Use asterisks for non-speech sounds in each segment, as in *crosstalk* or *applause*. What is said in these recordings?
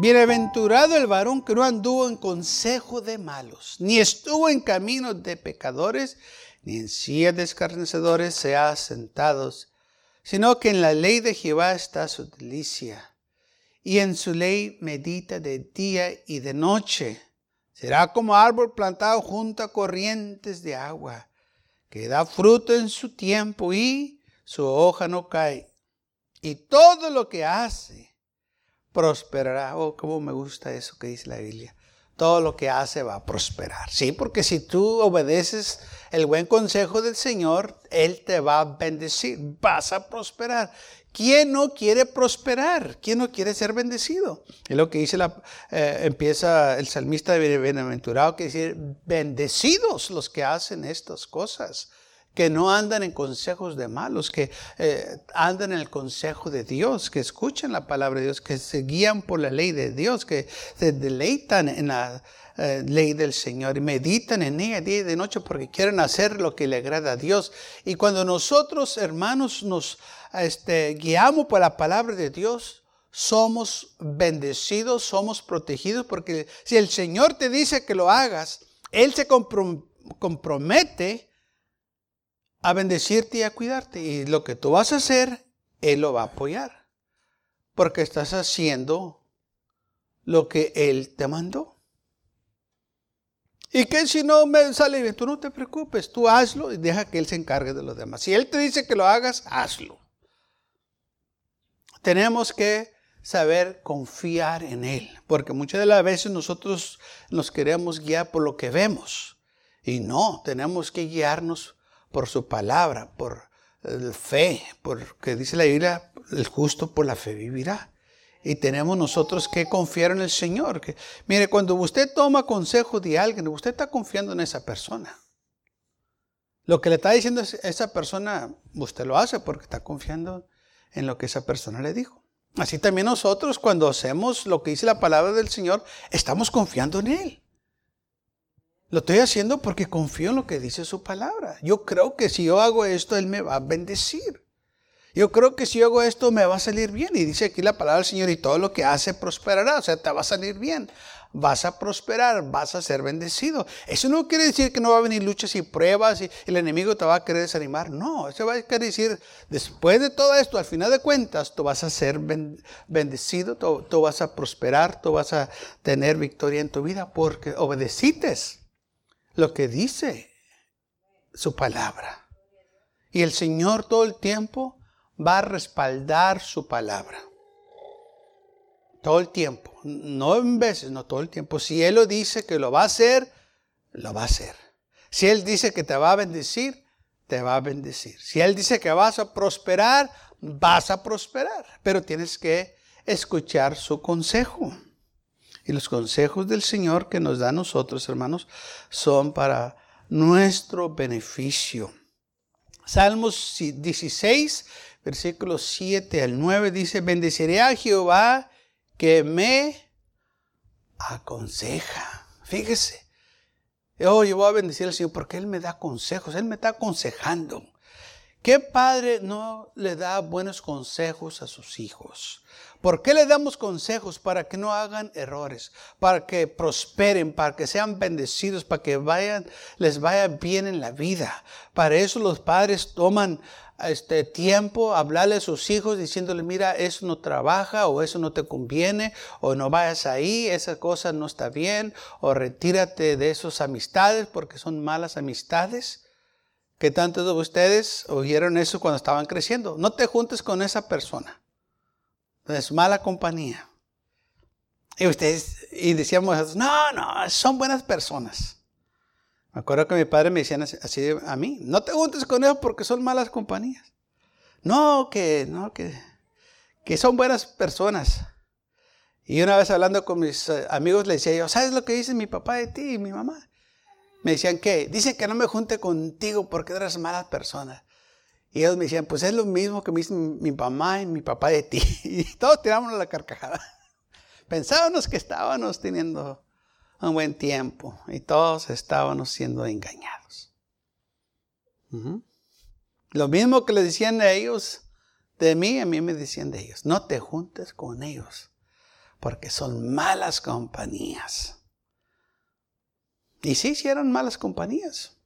Bienaventurado el varón que no anduvo en consejo de malos, ni estuvo en caminos de pecadores, ni en sillas de escarnecedores se ha sentado, sino que en la ley de Jehová está su delicia, y en su ley medita de día y de noche. Será como árbol plantado junto a corrientes de agua, que da fruto en su tiempo y su hoja no cae. Y todo lo que hace prosperará. Oh, cómo me gusta eso que dice la Biblia. Todo lo que hace va a prosperar. Sí, porque si tú obedeces el buen consejo del Señor, Él te va a bendecir. Vas a prosperar. ¿Quién no quiere prosperar? ¿Quién no quiere ser bendecido? Es lo que dice la, eh, empieza el salmista de bienaventurado, que dice, bendecidos los que hacen estas cosas que no andan en consejos de malos, que eh, andan en el consejo de Dios, que escuchan la palabra de Dios, que se guían por la ley de Dios, que se deleitan en la eh, ley del Señor y meditan en ella día y de noche porque quieren hacer lo que le agrada a Dios. Y cuando nosotros, hermanos, nos este, guiamos por la palabra de Dios, somos bendecidos, somos protegidos, porque si el Señor te dice que lo hagas, Él se compromete a bendecirte y a cuidarte. Y lo que tú vas a hacer, Él lo va a apoyar. Porque estás haciendo lo que Él te mandó. Y que si no me sale bien, tú no te preocupes, tú hazlo y deja que Él se encargue de los demás. Si Él te dice que lo hagas, hazlo. Tenemos que saber confiar en Él, porque muchas de las veces nosotros nos queremos guiar por lo que vemos. Y no, tenemos que guiarnos por su palabra, por fe, porque dice la Biblia, el justo por la fe vivirá. Y tenemos nosotros que confiar en el Señor. Que, mire, cuando usted toma consejo de alguien, usted está confiando en esa persona. Lo que le está diciendo esa persona, usted lo hace porque está confiando en lo que esa persona le dijo. Así también nosotros cuando hacemos lo que dice la palabra del Señor, estamos confiando en Él. Lo estoy haciendo porque confío en lo que dice su palabra. Yo creo que si yo hago esto, Él me va a bendecir. Yo creo que si yo hago esto, me va a salir bien. Y dice aquí la palabra del Señor, y todo lo que hace prosperará. O sea, te va a salir bien. Vas a prosperar, vas a ser bendecido. Eso no quiere decir que no va a venir luchas y pruebas y el enemigo te va a querer desanimar. No, eso va a querer decir, después de todo esto, al final de cuentas, tú vas a ser bendecido, tú, tú vas a prosperar, tú vas a tener victoria en tu vida porque obedecites lo que dice su palabra. Y el Señor todo el tiempo va a respaldar su palabra. Todo el tiempo. No en veces, no todo el tiempo. Si Él lo dice que lo va a hacer, lo va a hacer. Si Él dice que te va a bendecir, te va a bendecir. Si Él dice que vas a prosperar, vas a prosperar. Pero tienes que escuchar su consejo. Y los consejos del Señor que nos da a nosotros, hermanos, son para nuestro beneficio. Salmos 16, versículos 7 al 9 dice, bendeciré a Jehová que me aconseja. Fíjese. Oh, yo voy a bendecir al Señor porque Él me da consejos, Él me está aconsejando. ¿Qué padre no le da buenos consejos a sus hijos? ¿Por qué le damos consejos? Para que no hagan errores, para que prosperen, para que sean bendecidos, para que vayan, les vaya bien en la vida. Para eso los padres toman este tiempo hablarle a sus hijos diciéndole, mira, eso no trabaja o eso no te conviene o no vayas ahí, esa cosa no está bien o retírate de esas amistades porque son malas amistades. ¿Qué tantos de ustedes oyeron eso cuando estaban creciendo? No te juntes con esa persona. Es mala compañía. Y ustedes, y decíamos, no, no, son buenas personas. Me acuerdo que mi padre me decían así, a mí, no te juntes con ellos porque son malas compañías. No, que, no, que, que son buenas personas. Y una vez hablando con mis eh, amigos le decía yo, ¿sabes lo que dice mi papá de ti y mi mamá? Me decían que, dicen que no me junte contigo porque eres mala persona. Y ellos me decían, pues es lo mismo que me dicen mi mamá y mi papá de ti. *laughs* Y todos tiramos la carcajada. *laughs* Pensábamos que estábamos teniendo un buen tiempo y todos estábamos siendo engañados. Lo mismo que le decían a ellos de mí, a mí me decían de ellos. No te juntes con ellos porque son malas compañías. Y sí, sí eran malas compañías.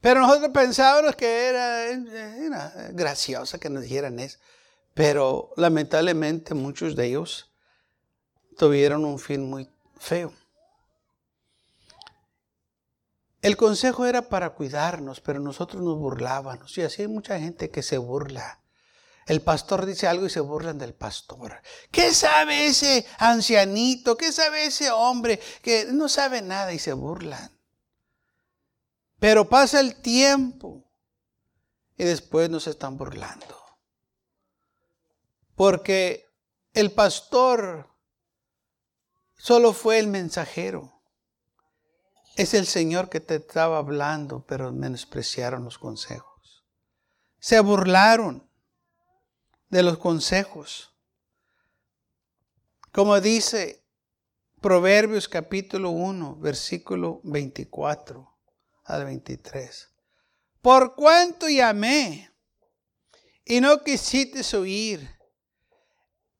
Pero nosotros pensábamos que era, era gracioso que nos dijeran eso. Pero lamentablemente muchos de ellos tuvieron un fin muy feo. El consejo era para cuidarnos, pero nosotros nos burlábamos. Y así hay mucha gente que se burla. El pastor dice algo y se burlan del pastor. ¿Qué sabe ese ancianito? ¿Qué sabe ese hombre que no sabe nada y se burlan? Pero pasa el tiempo y después nos están burlando. Porque el pastor solo fue el mensajero. Es el Señor que te estaba hablando, pero menospreciaron los consejos. Se burlaron de los consejos. Como dice Proverbios capítulo 1, versículo 24 al 23. Por cuanto llamé y no quisiste oír,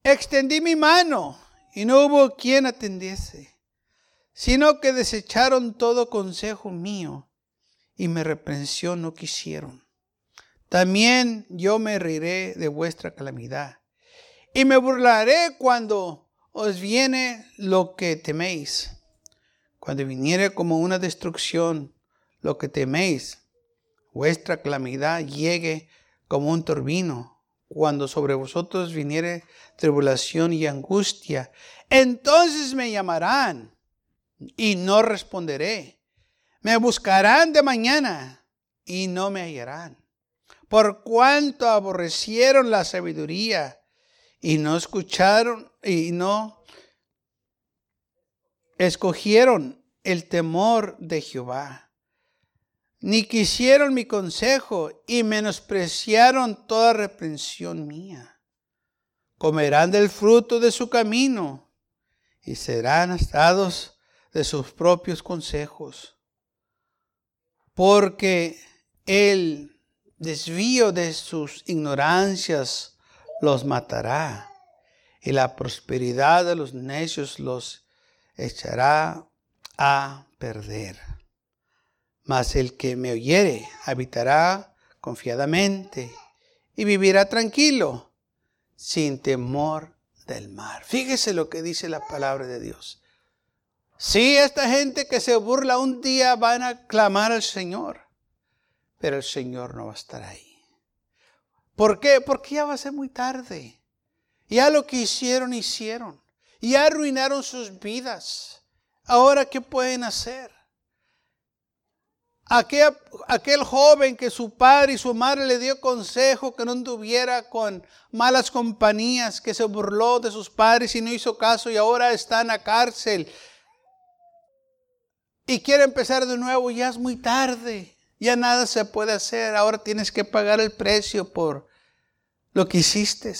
extendí mi mano y no hubo quien atendiese, sino que desecharon todo consejo mío y me reprensión no quisieron. También yo me reiré de vuestra calamidad y me burlaré cuando os viene lo que teméis. Cuando viniere como una destrucción lo que teméis, vuestra calamidad llegue como un turbino. Cuando sobre vosotros viniere tribulación y angustia, entonces me llamarán y no responderé. Me buscarán de mañana y no me hallarán por cuanto aborrecieron la sabiduría y no escucharon y no escogieron el temor de Jehová, ni quisieron mi consejo y menospreciaron toda reprensión mía. Comerán del fruto de su camino y serán astados de sus propios consejos, porque él desvío de sus ignorancias los matará, y la prosperidad de los necios los echará a perder. Mas el que me oyere habitará confiadamente y vivirá tranquilo, sin temor del mar. Fíjese lo que dice la palabra de Dios. Si esta gente que se burla un día van a clamar al Señor pero el Señor no va a estar ahí. ¿Por qué? Porque ya va a ser muy tarde. Ya lo que hicieron, hicieron. Ya arruinaron sus vidas. Ahora, ¿qué pueden hacer? Aquel, aquel, joven que su padre y su madre le dio consejo que no anduviera con malas compañías, que se burló de sus padres y no hizo caso y ahora está en la cárcel y quiere empezar de nuevo, ya es muy tarde. Ya nada se puede hacer. Ahora tienes que pagar el precio por lo que hiciste.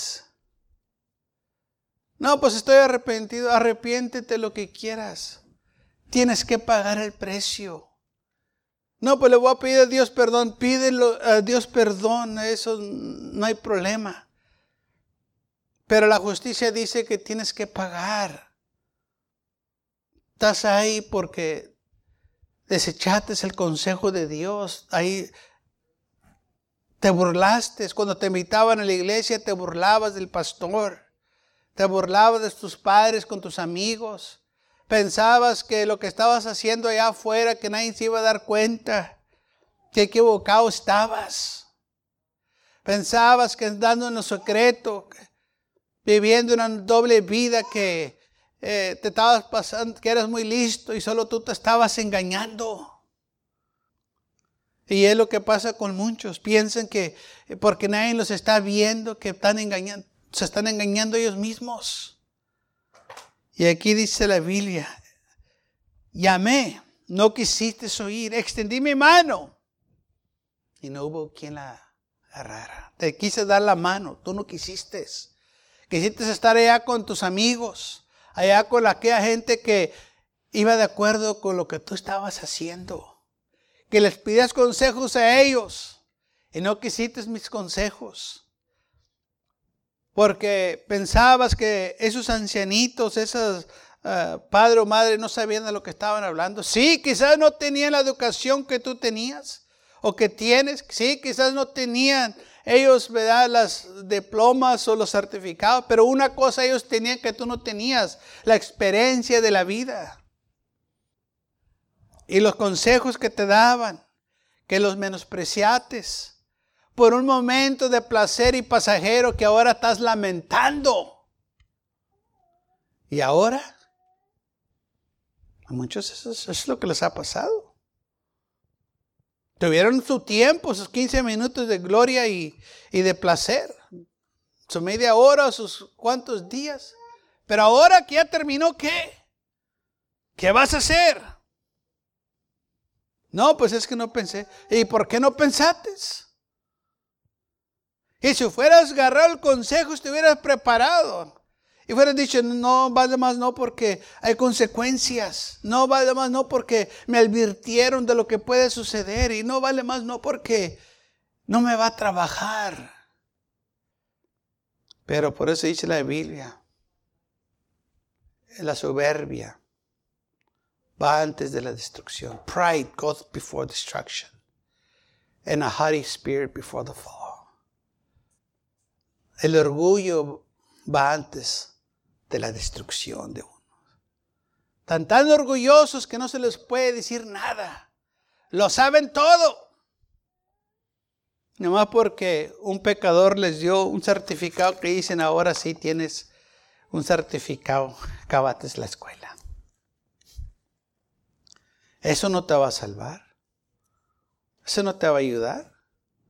No, pues estoy arrepentido. Arrepiéntete lo que quieras. Tienes que pagar el precio. No, pues le voy a pedir a Dios perdón. Pídelo a Dios perdón. Eso no hay problema. Pero la justicia dice que tienes que pagar. Estás ahí porque desechaste el consejo de Dios. Ahí te burlaste. Cuando te invitaban a la iglesia, te burlabas del pastor. Te burlabas de tus padres con tus amigos. Pensabas que lo que estabas haciendo allá afuera, que nadie se iba a dar cuenta. Que equivocado estabas. Pensabas que andando en lo secreto, viviendo una doble vida que eh, te estabas pasando, que eras muy listo y solo tú te estabas engañando. Y es lo que pasa con muchos. Piensan que eh, porque nadie los está viendo, que están engañando, se están engañando ellos mismos. Y aquí dice la Biblia, llamé No quisiste oír. Extendí mi mano. Y no hubo quien la agarrara. Te quise dar la mano. Tú no quisiste. Quisiste estar allá con tus amigos. Allá con aquella gente que iba de acuerdo con lo que tú estabas haciendo. Que les pidas consejos a ellos. Y no quisiste mis consejos. Porque pensabas que esos ancianitos, esos uh, padre o madre no sabían de lo que estaban hablando. Sí, quizás no tenían la educación que tú tenías o que tienes. Sí, quizás no tenían ellos, ¿verdad? Las diplomas o los certificados. Pero una cosa ellos tenían que tú no tenías, la experiencia de la vida. Y los consejos que te daban, que los menospreciates por un momento de placer y pasajero que ahora estás lamentando. Y ahora, a muchos eso, es lo que les ha pasado. Tuvieron su tiempo, sus 15 minutos de gloria y, y de placer, su media hora, sus cuantos días. Pero ahora que ya terminó, ¿qué? ¿Qué vas a hacer? No, pues es que no pensé. ¿Y por qué no pensaste? Y si fueras agarrado el consejo, estuvieras preparado. Y fueras dicho, no vale más no porque hay consecuencias. No vale más no porque me advirtieron de lo que puede suceder. Y no vale más no porque no me va a trabajar. Pero por eso dice la Biblia, la soberbia va antes de la destrucción. Pride goes before destruction. And a haughty spirit before the fall. El orgullo va antes de la destrucción de uno. Tan tan orgullosos que no se les puede decir nada. Lo saben todo. Nomás porque un pecador les dio un certificado que dicen ahora sí tienes un certificado, acabates la escuela. Eso no te va a salvar. Eso no te va a ayudar.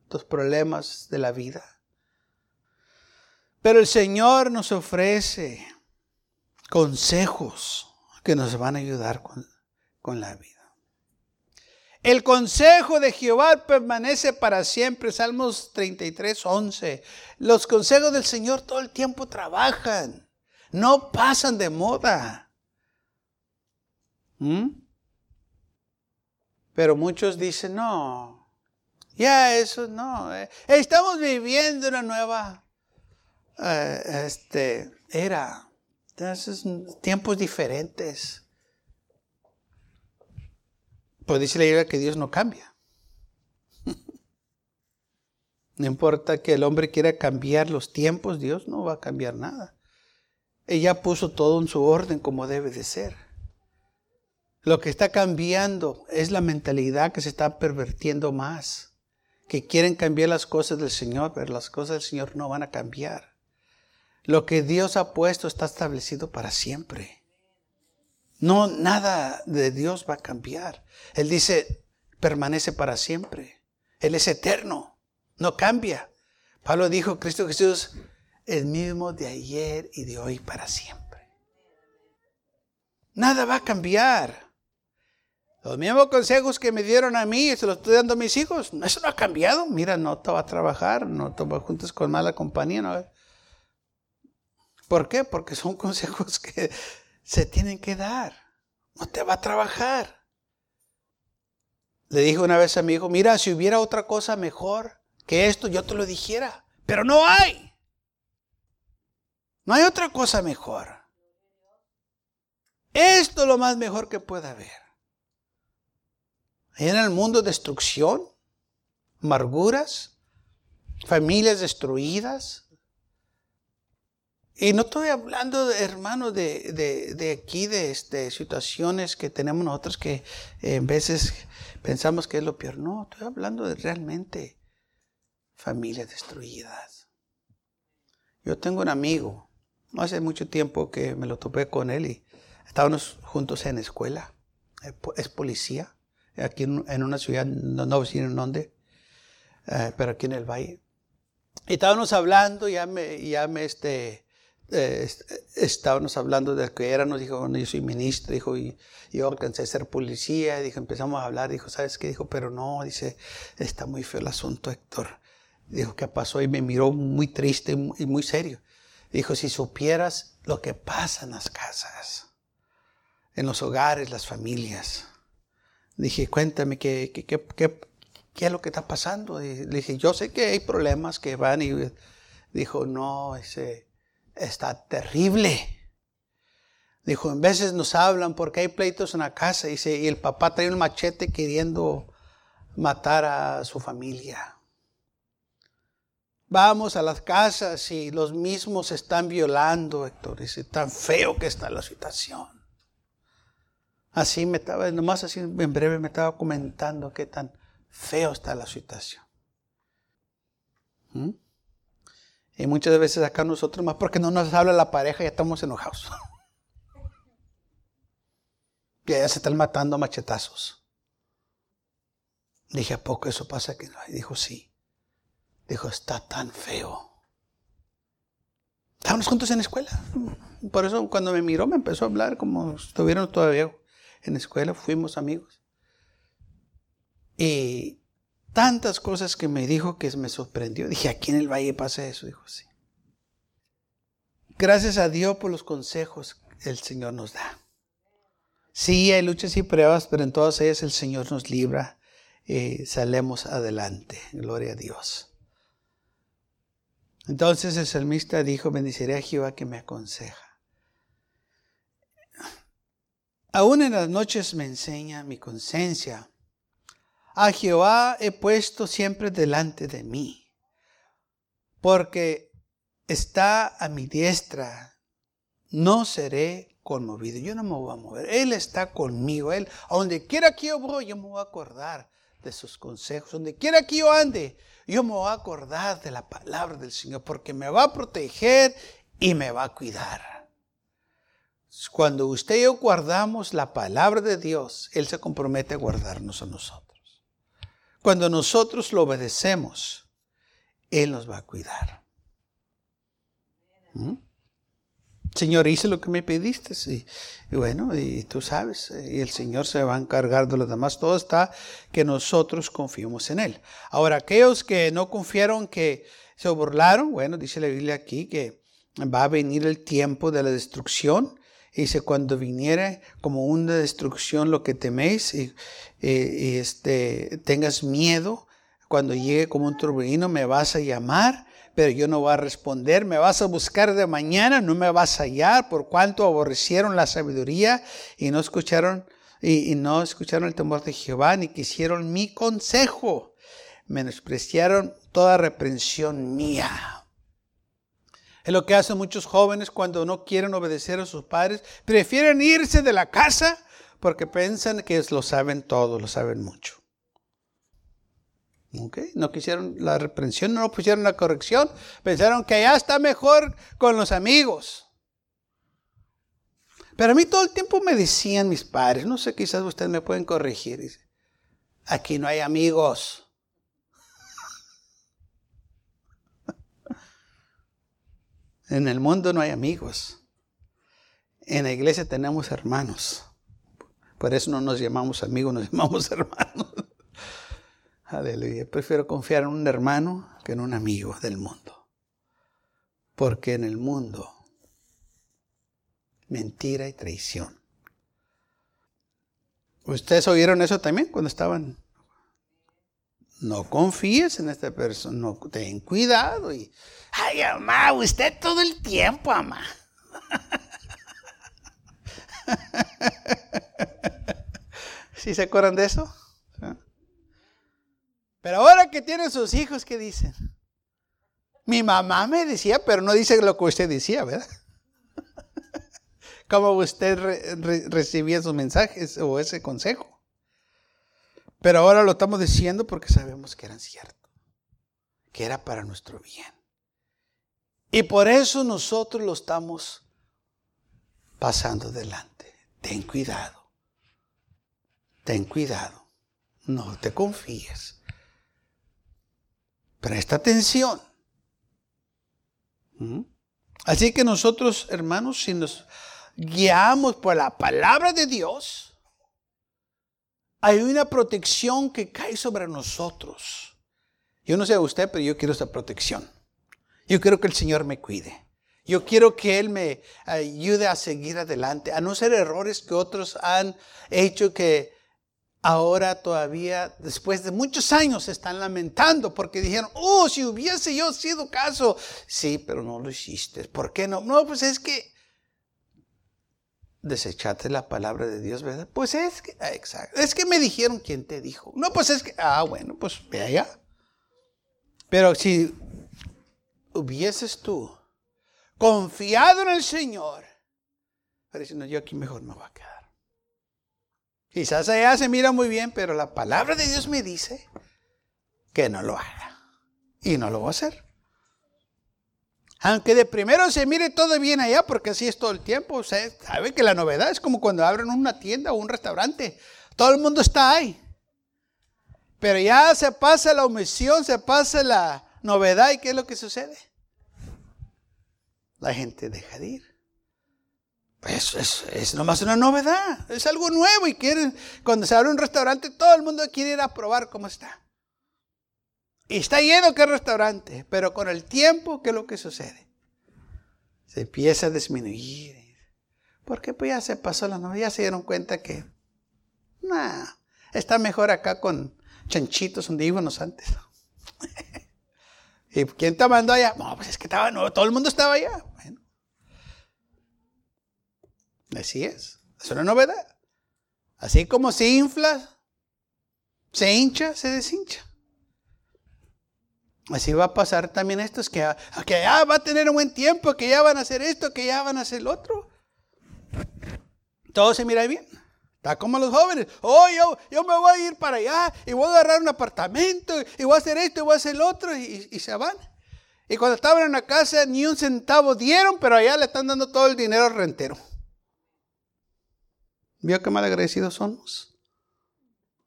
Tus problemas de la vida. Pero el Señor nos ofrece consejos que nos van a ayudar con, la vida. El consejo de Jehová permanece para siempre. Salmos 33, 11. Los consejos del Señor todo el tiempo trabajan. No pasan de moda. ¿Mm? Pero muchos dicen, no, ya eso no. Eh, estamos viviendo una nueva eh, este, era. Entonces, tiempos diferentes. Pues dice la Biblia que Dios no cambia. *laughs* no importa que el hombre quiera cambiar los tiempos, Dios no va a cambiar nada. Ella puso todo en su orden como debe de ser. Lo que está cambiando es la mentalidad que se está pervertiendo más. Que quieren cambiar las cosas del Señor, pero las cosas del Señor no van a cambiar. Lo que Dios ha puesto está establecido para siempre. No, nada de Dios va a cambiar. Él dice, permanece para siempre. Él es eterno, no cambia. Pablo dijo, Cristo Jesús, el mismo de ayer y de hoy para siempre. Nada va a cambiar. Los mismos consejos que me dieron a mí, se los estoy dando a mis hijos. Eso no ha cambiado. Mira, no te va a trabajar, no te vas juntos con mala compañía. No. ¿Por qué? Porque son *laughs* consejos que se tienen que dar. No te va a trabajar. Le dije una vez a mi hijo, mira, si hubiera otra cosa mejor que esto, yo te lo dijera. Pero no hay. No hay otra cosa mejor. Esto es lo más mejor que puede haber. En el mundo destrucción, amarguras, familias destruidas, y no estoy hablando, hermano, de, de, aquí, de este, situaciones que tenemos nosotros que en eh, veces pensamos que es lo peor. No, estoy hablando de realmente familias destruidas. Yo tengo un amigo, no hace mucho tiempo que me lo topé con él y estábamos juntos en escuela. Es policía, aquí en, una ciudad, no, no sé en dónde, eh, pero aquí en el valle. Y estábamos hablando, ya me, ya me, este, eh, estábamos hablando de que era, nos dijo, bueno, yo soy ministro, dijo, y yo alcancé a ser policía, dijo, empezamos a hablar, dijo, ¿sabes qué? Dijo, pero no, dice, está muy feo el asunto, Héctor. Dijo, ¿qué pasó? Y me miró muy triste y muy serio. Dijo, si supieras lo que pasa en las casas, en los hogares, las familias. Dije, cuéntame, ¿qué, qué, qué, qué, es lo que está pasando? le dije, yo sé que hay problemas que van y dijo, no, ese está terrible. Dijo, en veces nos hablan porque hay pleitos en la casa dice, y el papá trae un machete queriendo matar a su familia. Vamos a las casas y los mismos están violando, Héctor. Dice, tan feo que está la situación. Así me estaba, nomás así en breve me estaba comentando qué tan feo está la situación. ¿Mm? Y muchas veces acá nosotros, más porque no nos habla la pareja, ya estamos enojados. *laughs* Y ya se están matando machetazos. Dije, ¿a poco eso pasa aquí? Y dijo, sí. Dijo, está tan feo. Estábamos juntos en la escuela. Por eso cuando me miró me empezó a hablar como estuvieron todavía en la escuela, fuimos amigos. Y tantas cosas que me dijo que me sorprendió. Dije, aquí en el valle pasa eso. Dijo, sí. Gracias a Dios por los consejos que el Señor nos da. Sí, hay luchas y pruebas, pero en todas ellas el Señor nos libra y salemos adelante. Gloria a Dios. Entonces el salmista dijo, bendiciré a Jehová que me aconseja. Aún en las noches me enseña mi conciencia a Jehová he puesto siempre delante de mí, porque está a mi diestra, no seré conmovido. Yo no me voy a mover. Él está conmigo. Él, a donde quiera que yo voy, yo me voy a acordar de sus consejos. Donde quiera que yo ande, yo me voy a acordar de la palabra del Señor, porque me va a proteger y me va a cuidar. Cuando usted y yo guardamos la palabra de Dios, Él se compromete a guardarnos a nosotros. Cuando nosotros lo obedecemos, Él nos va a cuidar. ¿Mm? Señor, hice lo que me pediste. Y, bueno, y tú sabes, y el Señor se va a encargar de lo demás. Todo está que nosotros confiemos en Él. Ahora, aquellos que no confiaron, que se burlaron, bueno, dice la Biblia aquí que va a venir el tiempo de la destrucción Dice, cuando viniera como una destrucción lo que teméis y, este, tengas miedo, cuando llegue como un turbino me vas a llamar, pero yo no voy a responder, me vas a buscar de mañana, no me vas a hallar, por cuanto aborrecieron la sabiduría y no escucharon, y, y no escucharon el temor de Jehová, ni quisieron mi consejo, menospreciaron toda reprensión mía. Es lo que hacen muchos jóvenes cuando no quieren obedecer a sus padres. Prefieren irse de la casa porque piensan que lo saben todo, lo saben mucho. No quisieron la reprensión, no pusieron la corrección. Pensaron que allá está mejor con los amigos. Pero a mí todo el tiempo me decían mis padres, no sé, quizás ustedes me pueden corregir. Aquí no hay amigos. En el mundo no hay amigos. En la iglesia tenemos hermanos. Por eso no nos llamamos amigos, nos *laughs* llamamos hermanos. Aleluya. Prefiero confiar en un hermano que en un amigo del mundo. Porque en el mundo, mentira y traición. ¿Ustedes oyeron eso también cuando estaban? No confíes en esta persona, no, ten cuidado y Ay, mamá, usted todo el tiempo, mamá. *laughs* ¿Sí se acuerdan de eso? Pero ahora que tienen sus hijos, ¿qué dicen? Mi mamá me decía, pero no dice lo que usted decía, ¿verdad? *laughs* ¿Cómo usted recibía sus mensajes o ese consejo? Pero ahora lo estamos diciendo porque sabemos que eran ciertos, que era para nuestro bien. Y por eso nosotros lo estamos pasando delante. Ten cuidado. Ten cuidado. No te confíes. Presta atención. ¿Mm? Así que nosotros, hermanos, si nos guiamos por la palabra de Dios, hay una protección que cae sobre nosotros. Yo no sé usted, pero yo quiero esa protección. Yo quiero que el Señor me cuide. Yo quiero que Él me ayude a seguir adelante, a no ser errores que otros han hecho que ahora todavía, después de muchos años, se están lamentando porque dijeron, oh, si hubiese yo sido caso. Sí, pero no lo hiciste. ¿Por qué no? No, pues es que desechaste la palabra de Dios, ¿verdad? Pues es que, ah, exacto, es que me dijeron quién te dijo. No, pues es que, ah, bueno, pues ve allá. Pero si hubieses tú confiado en el Señor, pero diciendo, yo aquí mejor me voy a quedar. Quizás allá se mira muy bien, pero la palabra de Dios me dice que no lo haga. Y no lo voy a hacer. Aunque de primero se mire todo bien allá, porque así es todo el tiempo. Usted sabe que la novedad es como cuando abren una tienda o un restaurante. Todo el mundo está ahí. Pero ya se pasa la omisión, se pasa la novedad y ¿qué es lo que sucede? La gente deja de ir. Es, es, es, nomás una novedad, es algo nuevo y quieren, cuando se abre un restaurante, todo el mundo quiere ir a probar cómo está. Y está lleno que restaurante, pero con el tiempo, ¿qué es lo que sucede? Se empieza a disminuir. Porque pues ya se pasó la novedad, ya se dieron cuenta que, nah, está mejor acá con chanchitos íbamos antes. *laughs* ¿Y quién te mandó allá? No, pues es que estaba nuevo, todo el mundo estaba allá. Bueno. Así es. Es una novedad. Así como se infla, se hincha, se deshincha. Así va a pasar también esto, es que, que ya va a tener un buen tiempo, que ya van a hacer esto, que ya van a hacer lo otro. Todo se mira bien. Está como los jóvenes. Oh, yo, yo me voy a ir para allá y voy a agarrar un apartamento y voy a hacer esto y voy a hacer lo otro y, y se van. Y cuando estaban en la casa ni un centavo dieron, pero allá le están dando todo el dinero al rentero. ¿Vio qué mal agradecidos somos?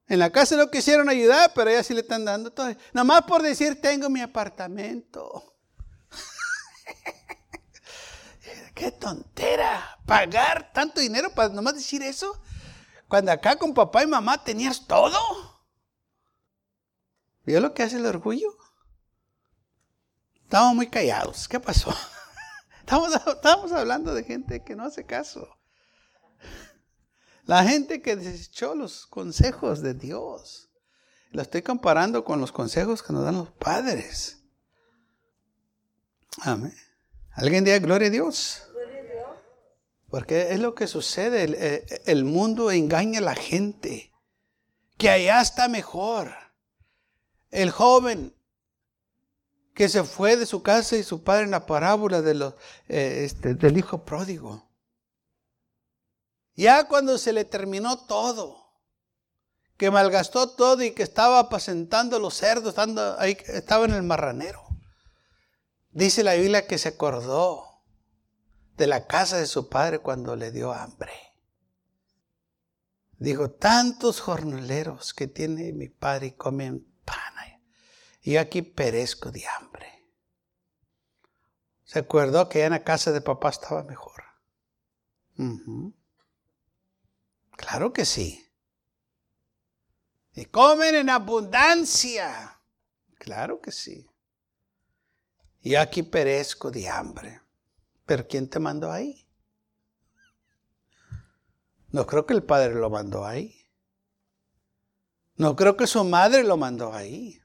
En la casa no quisieron ayudar, pero ya sí le están dando todo. Nomás por decir, tengo mi apartamento. *laughs* ¡Qué tontera! ¿Pagar tanto dinero para nomás decir eso? Cuando acá con papá y mamá tenías todo. ¿Vio lo que hace el orgullo? Estamos muy callados. ¿Qué pasó? *laughs* Estamos hablando de gente que no hace caso. La gente que desechó los consejos de Dios. Lo estoy comparando con los consejos que nos dan los padres. Amén. ¿Alguien diga gloria a Dios? Porque es lo que sucede. El, eh, el, mundo engaña a la gente. Que allá está mejor. El joven que se fue de su casa y su padre en la parábola de los, eh, este, del hijo pródigo. Ya cuando se le terminó todo, que malgastó todo y que estaba apacentando los cerdos, estaba en el marranero. Dice la Biblia que se acordó de la casa de su padre cuando le dio hambre. Dijo, tantos jornaleros que tiene mi padre y comen pan. Y yo aquí perezco de hambre. Se acordó que en la casa de papá estaba mejor. Claro que sí. Y comen en abundancia. Claro que sí. Y aquí perezco de hambre. Pero ¿quién te mandó ahí? No creo que el padre lo mandó ahí. No creo que su madre lo mandó ahí.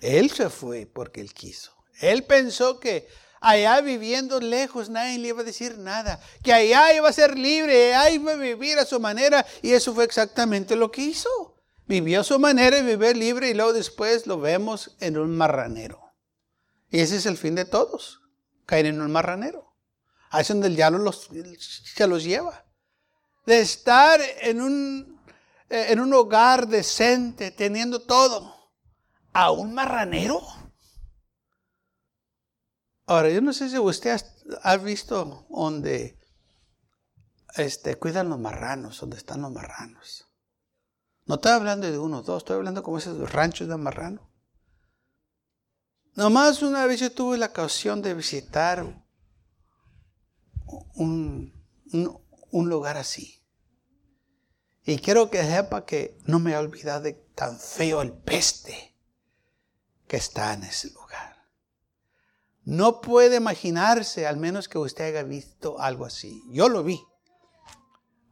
Él se fue porque él quiso. Él pensó que allá viviendo lejos nadie le iba a decir nada, que allá iba a ser libre, allá iba a vivir a su manera y eso fue exactamente lo que hizo. Vivió a su manera y vivió libre y luego después lo vemos en un marranero. Y ese es el fin de todos, caer en un marranero. Ahí es donde el diablo se los lleva. De estar en un, eh, en un hogar decente, teniendo todo, a un marranero. Ahora, yo no sé si usted ha, visto donde este, cuidan los marranos, donde están los marranos. No estoy hablando de uno o dos, estoy hablando como esos ranchos de marrano. Nomás una vez yo tuve la ocasión de visitar un, un, lugar así. Y quiero que sepa que no me he olvidado de tan feo el peste que está en ese lugar. No puede imaginarse, al menos que usted haya visto algo así. Yo lo vi.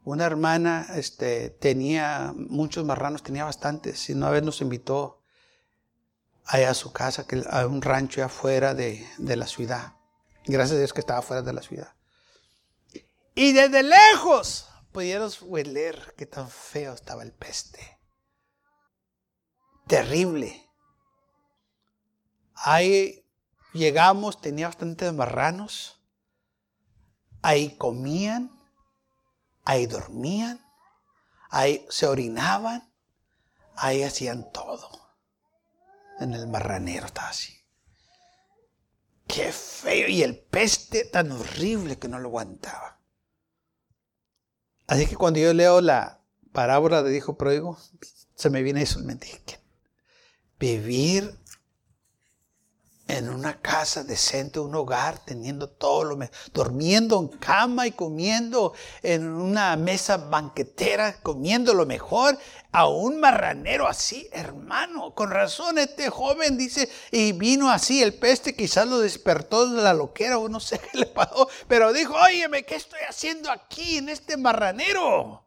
Una hermana este, tenía muchos marranos, tenía bastantes, y una vez nos invitó allá a su casa, a un rancho afuera de, de la ciudad. Gracias a Dios que estaba fuera de la ciudad. Y desde lejos pudieron hueler qué tan feo estaba el peste. Terrible. Ahí llegamos, tenía bastantes marranos. Ahí comían, ahí dormían, ahí se orinaban, ahí hacían todo. En el marranero estaba así. Qué feo y el peste tan horrible que no lo aguantaba. Así que cuando yo leo la parábola de hijo pródigo, se me viene eso en mente. Vivir en una casa decente, un hogar, teniendo todo lo durmiendo en cama y comiendo en una mesa banquetera, comiendo lo mejor, a un marranero así, hermano. Con razón este joven dice, y vino así, el peste quizás lo despertó de la loquera o no sé *laughs* qué le pasó, pero dijo, óyeme, ¿qué estoy haciendo aquí en este marranero?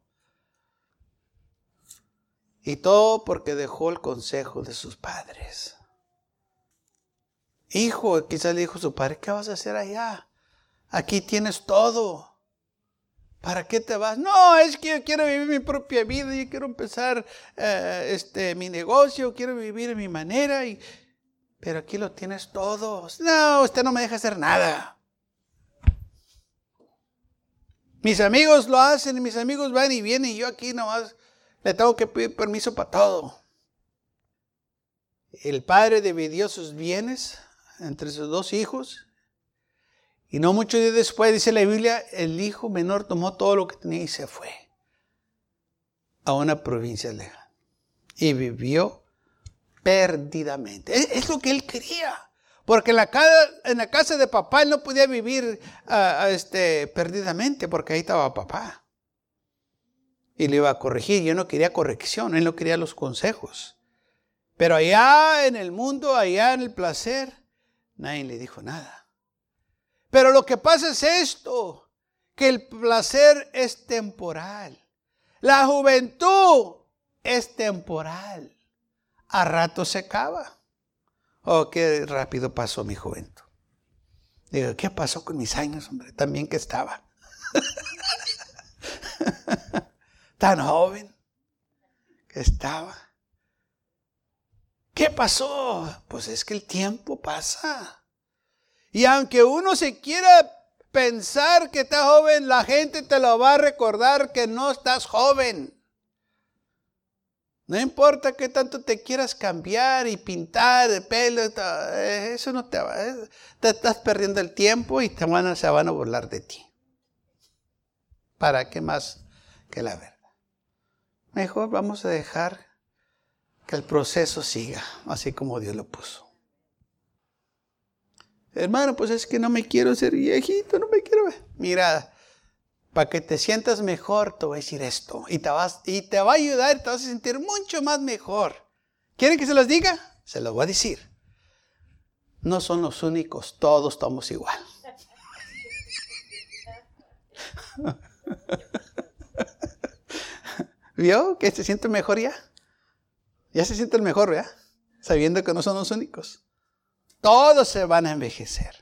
Y todo porque dejó el consejo de sus padres. Hijo, quizás le dijo su padre, ¿qué vas a hacer allá? Aquí tienes todo. ¿Para qué te vas? No, es que yo quiero vivir mi propia vida, yo quiero empezar eh, este, mi negocio, quiero vivir mi manera, y, pero aquí lo tienes todo. No, usted no me deja hacer nada. Mis amigos lo hacen mis amigos van y vienen y yo aquí nomás le tengo que pedir permiso para todo. El padre dividió sus bienes entre sus dos hijos. Y no mucho días después, dice la Biblia, el hijo menor tomó todo lo que tenía y se fue a una provincia lejana. Y vivió perdidamente. Es, lo que él quería. Porque en la, en la, casa de papá él no podía vivir ah, ah, este, perdidamente porque ahí estaba papá. Y le iba a corregir. Yo no quería corrección, él no quería los consejos. Pero allá en el mundo, allá en el placer, Nadie le dijo nada. Pero lo que pasa es esto, que el placer es temporal. La juventud es temporal. A rato se acaba. Oh, qué rápido pasó mi juventud. Digo, ¿qué pasó con mis años, hombre? También que estaba. *laughs* Tan joven que estaba. ¿Qué pasó? Pues es que el tiempo pasa. Y aunque uno se quiera pensar que está joven, la gente te lo va a recordar que no estás joven. No importa qué tanto te quieras cambiar y pintar de pelo, eh, eso no te va. Eh, te estás perdiendo el tiempo y te van se van a burlar de ti. ¿Para qué más que la verdad? Mejor vamos a dejar que el proceso siga, así como Dios lo puso. Hermano, pues es que no me quiero ser viejito, no me quiero ver. Mira, para que te sientas mejor, te voy a decir esto. Y te, vas, y te va a ayudar, te vas a sentir mucho más mejor. ¿Quieren que se los diga? Se los voy a decir. No son los únicos, todos estamos igual. *laughs* ¿Vio que se siente mejor ya? Ya se sienten mejor, ¿verdad? Sabiendo que no son los únicos. Todos se van a envejecer.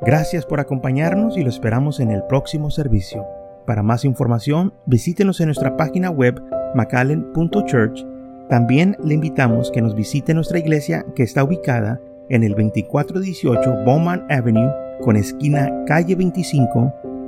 Gracias por acompañarnos y lo esperamos en el próximo servicio. Para más información, visítenos en nuestra página web macallen.church. También le invitamos que nos visite nuestra iglesia que está ubicada en el 2418 Bowman Avenue con esquina calle 25